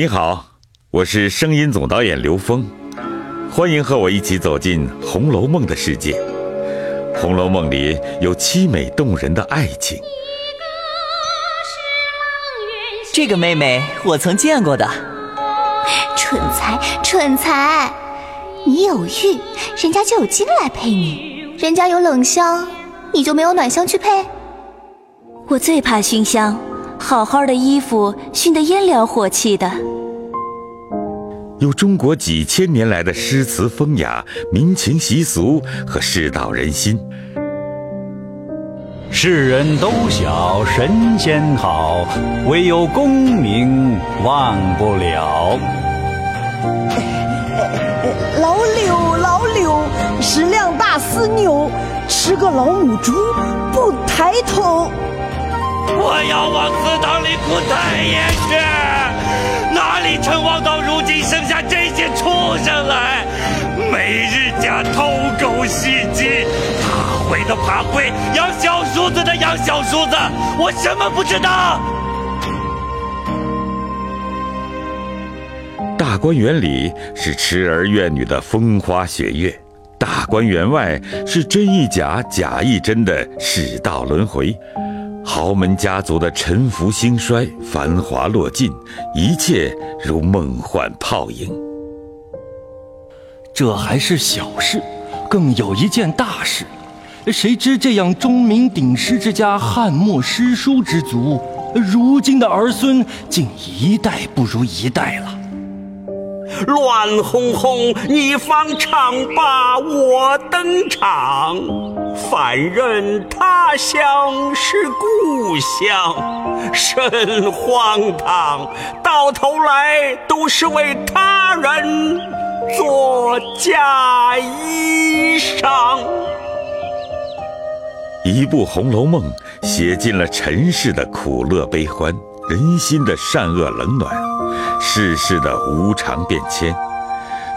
你好，我是声音总导演刘峰，欢迎和我一起走进《红楼梦》的世界。《红楼梦》里有凄美动人的爱情。这个妹妹我曾见过的。蠢材，蠢材！你有玉，人家就有金来配你；人家有冷香，你就没有暖香去配。我最怕熏香，好好的衣服熏得烟燎火气的。有中国几千年来的诗词风雅、民情习俗和世道人心。世人都晓神仙好，唯有功名忘不了。老柳，老柳，食量大似牛，吃个老母猪不抬头。我要往祠堂里哭太爷去！哪里成王到如今生下这些畜生来？每日家偷狗戏鸡，爬灰的爬灰，养小叔子的养小叔子，我什么不知道？大观园里是痴儿怨女的风花雪月，大观园外是真亦假、假亦真的世道轮回。豪门家族的沉浮兴衰、繁华落尽，一切如梦幻泡影。这还是小事，更有一件大事。谁知这样钟鸣鼎食之家、汉末诗书之族，如今的儿孙竟一代不如一代了。乱哄哄，你方唱罢我登场。反认他乡是故乡，甚荒唐！到头来都是为他人做嫁衣裳。一部《红楼梦》写尽了尘世的苦乐悲欢，人心的善恶冷暖，世事的无常变迁。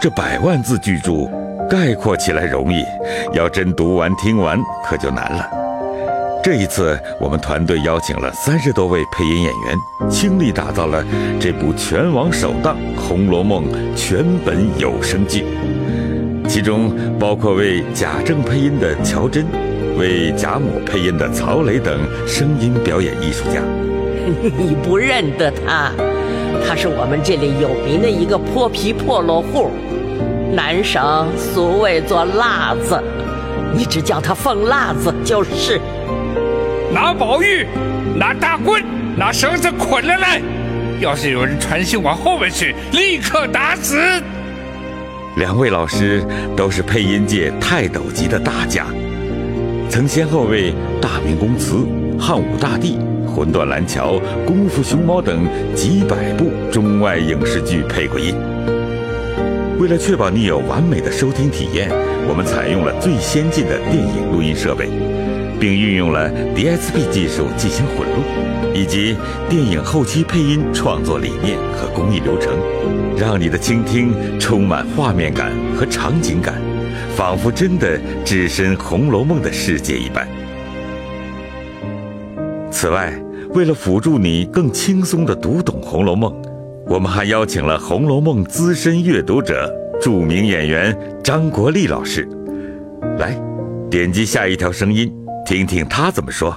这百万字巨著。概括起来容易，要真读完听完可就难了。这一次，我们团队邀请了三十多位配音演员，倾力打造了这部全网首档《红楼梦》全本有声剧，其中包括为贾政配音的乔真，为贾母配音的曹磊等声音表演艺术家。你不认得他？他是我们这里有名的一个泼皮破落户。南省俗谓做辣子，你只叫他凤辣子就是。拿宝玉，拿大棍，拿绳子捆了来。要是有人传信往后面去，立刻打死。两位老师都是配音界泰斗级的大家，曾先后为《大明宫词》《汉武大帝》《魂断蓝桥》《功夫熊猫》等几百部中外影视剧配过音。为了确保你有完美的收听体验，我们采用了最先进的电影录音设备，并运用了 DSP 技术进行混录，以及电影后期配音创作理念和工艺流程，让你的倾听充满画面感和场景感，仿佛真的置身《红楼梦》的世界一般。此外，为了辅助你更轻松地读懂《红楼梦》。我们还邀请了《红楼梦》资深阅读者、著名演员张国立老师，来点击下一条声音，听听他怎么说。